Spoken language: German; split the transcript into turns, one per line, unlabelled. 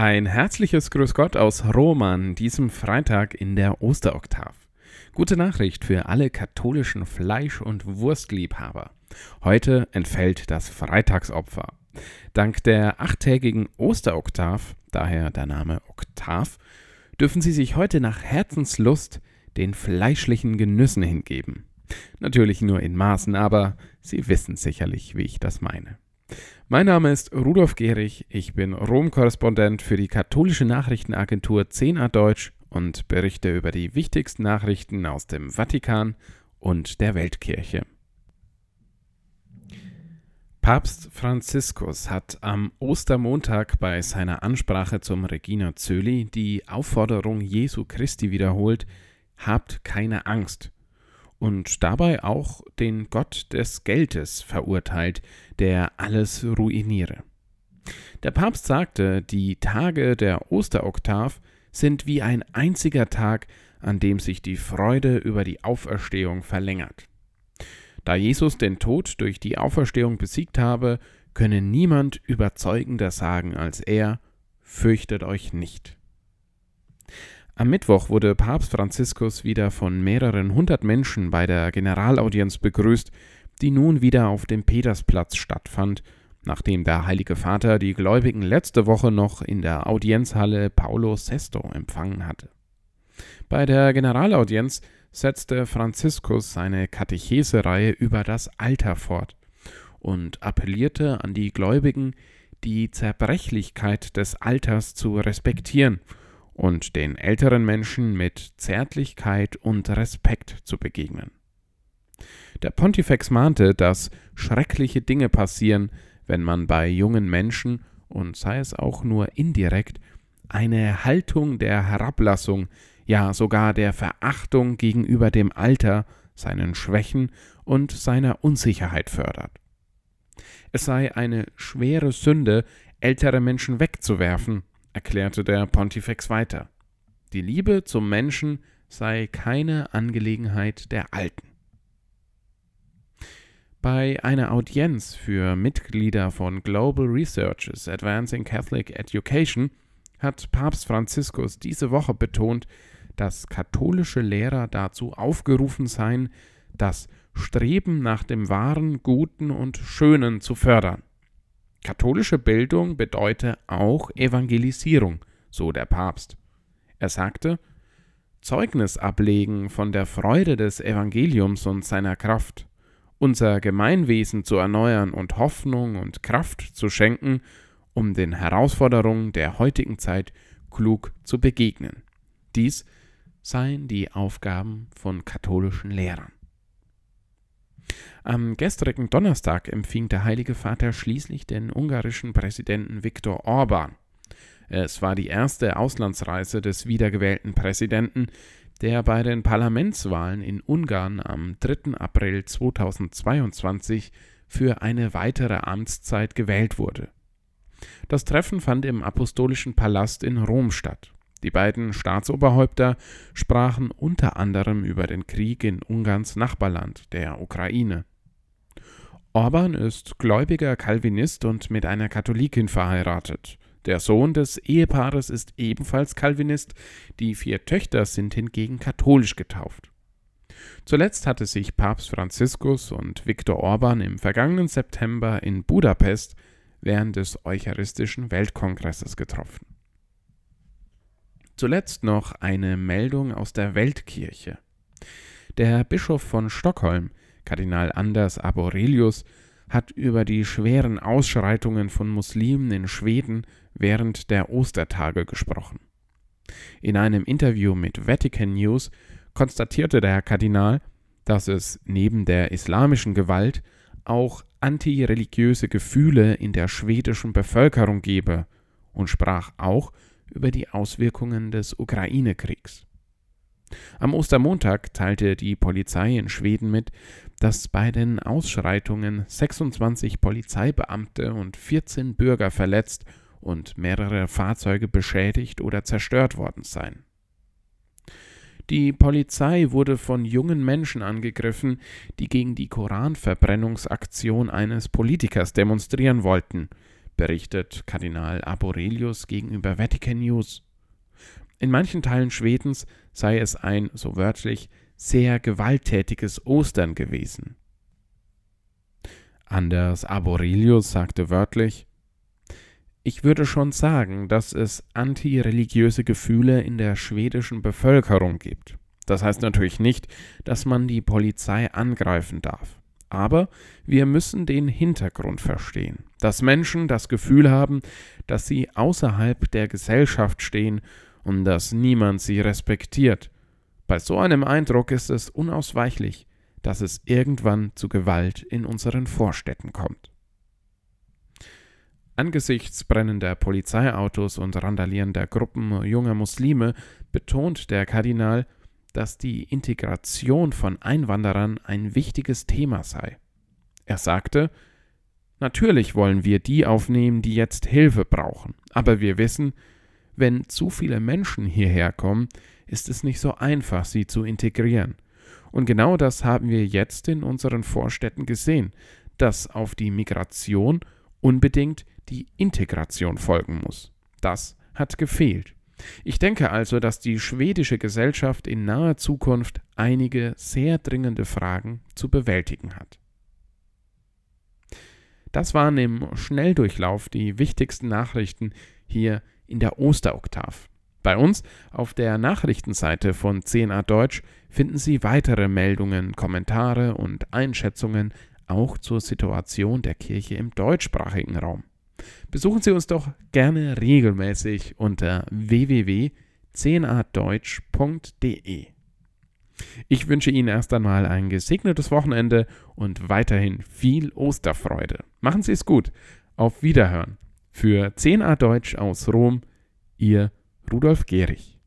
Ein herzliches Grüß Gott aus Rom an diesem Freitag in der Osteroktav. Gute Nachricht für alle katholischen Fleisch- und Wurstliebhaber. Heute entfällt das Freitagsopfer. Dank der achttägigen Osteroktav, daher der Name Oktav, dürfen Sie sich heute nach Herzenslust den fleischlichen Genüssen hingeben. Natürlich nur in Maßen, aber Sie wissen sicherlich, wie ich das meine. Mein Name ist Rudolf Gehrig, ich bin Rom-Korrespondent für die katholische Nachrichtenagentur 10a Deutsch und berichte über die wichtigsten Nachrichten aus dem Vatikan und der Weltkirche. Papst Franziskus hat am Ostermontag bei seiner Ansprache zum Regina Zöli die Aufforderung Jesu Christi wiederholt, habt keine Angst, und dabei auch den Gott des Geldes verurteilt, der alles ruiniere. Der Papst sagte, die Tage der Osteroktav sind wie ein einziger Tag, an dem sich die Freude über die Auferstehung verlängert. Da Jesus den Tod durch die Auferstehung besiegt habe, könne niemand überzeugender sagen als er, fürchtet euch nicht. Am Mittwoch wurde Papst Franziskus wieder von mehreren hundert Menschen bei der Generalaudienz begrüßt, die nun wieder auf dem Petersplatz stattfand, nachdem der Heilige Vater die Gläubigen letzte Woche noch in der Audienzhalle Paulo VI empfangen hatte. Bei der Generalaudienz setzte Franziskus seine Katechesereihe über das Alter fort und appellierte an die Gläubigen, die Zerbrechlichkeit des Alters zu respektieren – und den älteren Menschen mit Zärtlichkeit und Respekt zu begegnen. Der Pontifex mahnte, dass schreckliche Dinge passieren, wenn man bei jungen Menschen, und sei es auch nur indirekt, eine Haltung der Herablassung, ja sogar der Verachtung gegenüber dem Alter, seinen Schwächen und seiner Unsicherheit fördert. Es sei eine schwere Sünde, ältere Menschen wegzuwerfen, erklärte der Pontifex weiter. Die Liebe zum Menschen sei keine Angelegenheit der Alten. Bei einer Audienz für Mitglieder von Global Researches Advancing Catholic Education hat Papst Franziskus diese Woche betont, dass katholische Lehrer dazu aufgerufen seien, das Streben nach dem Wahren, Guten und Schönen zu fördern. Katholische Bildung bedeute auch Evangelisierung, so der Papst. Er sagte, Zeugnis ablegen von der Freude des Evangeliums und seiner Kraft, unser Gemeinwesen zu erneuern und Hoffnung und Kraft zu schenken, um den Herausforderungen der heutigen Zeit klug zu begegnen. Dies seien die Aufgaben von katholischen Lehrern. Am gestrigen Donnerstag empfing der Heilige Vater schließlich den ungarischen Präsidenten Viktor Orban. Es war die erste Auslandsreise des wiedergewählten Präsidenten, der bei den Parlamentswahlen in Ungarn am 3. April 2022 für eine weitere Amtszeit gewählt wurde. Das Treffen fand im Apostolischen Palast in Rom statt. Die beiden Staatsoberhäupter sprachen unter anderem über den Krieg in Ungarns Nachbarland, der Ukraine. Orban ist gläubiger Calvinist und mit einer Katholikin verheiratet. Der Sohn des Ehepaares ist ebenfalls Calvinist, die vier Töchter sind hingegen katholisch getauft. Zuletzt hatte sich Papst Franziskus und Viktor Orban im vergangenen September in Budapest während des Eucharistischen Weltkongresses getroffen. Zuletzt noch eine Meldung aus der Weltkirche. Der Bischof von Stockholm, Kardinal Anders Aborelius, hat über die schweren Ausschreitungen von Muslimen in Schweden während der Ostertage gesprochen. In einem Interview mit Vatican News konstatierte der Kardinal, dass es neben der islamischen Gewalt auch antireligiöse Gefühle in der schwedischen Bevölkerung gebe und sprach auch über die Auswirkungen des Ukraine-Kriegs. Am Ostermontag teilte die Polizei in Schweden mit, dass bei den Ausschreitungen 26 Polizeibeamte und 14 Bürger verletzt und mehrere Fahrzeuge beschädigt oder zerstört worden seien. Die Polizei wurde von jungen Menschen angegriffen, die gegen die Koranverbrennungsaktion eines Politikers demonstrieren wollten, berichtet Kardinal Aborelius gegenüber Vatican News. In manchen Teilen Schwedens sei es ein, so wörtlich, sehr gewalttätiges Ostern gewesen. Anders Aborelius sagte wörtlich, ich würde schon sagen, dass es antireligiöse Gefühle in der schwedischen Bevölkerung gibt. Das heißt natürlich nicht, dass man die Polizei angreifen darf. Aber wir müssen den Hintergrund verstehen, dass Menschen das Gefühl haben, dass sie außerhalb der Gesellschaft stehen und dass niemand sie respektiert. Bei so einem Eindruck ist es unausweichlich, dass es irgendwann zu Gewalt in unseren Vorstädten kommt. Angesichts brennender Polizeiautos und randalierender Gruppen junger Muslime betont der Kardinal, dass die Integration von Einwanderern ein wichtiges Thema sei. Er sagte, Natürlich wollen wir die aufnehmen, die jetzt Hilfe brauchen, aber wir wissen, wenn zu viele Menschen hierher kommen, ist es nicht so einfach, sie zu integrieren. Und genau das haben wir jetzt in unseren Vorstädten gesehen, dass auf die Migration unbedingt die Integration folgen muss. Das hat gefehlt. Ich denke also, dass die schwedische Gesellschaft in naher Zukunft einige sehr dringende Fragen zu bewältigen hat. Das waren im Schnelldurchlauf die wichtigsten Nachrichten hier in der Osteroktav. Bei uns auf der Nachrichtenseite von 10a Deutsch finden Sie weitere Meldungen, Kommentare und Einschätzungen auch zur Situation der Kirche im deutschsprachigen Raum. Besuchen Sie uns doch gerne regelmäßig unter www.10adeutsch.de. Ich wünsche Ihnen erst einmal ein gesegnetes Wochenende und weiterhin viel Osterfreude. Machen Sie es gut. Auf Wiederhören. Für 10a Deutsch aus Rom, Ihr Rudolf Gehrig.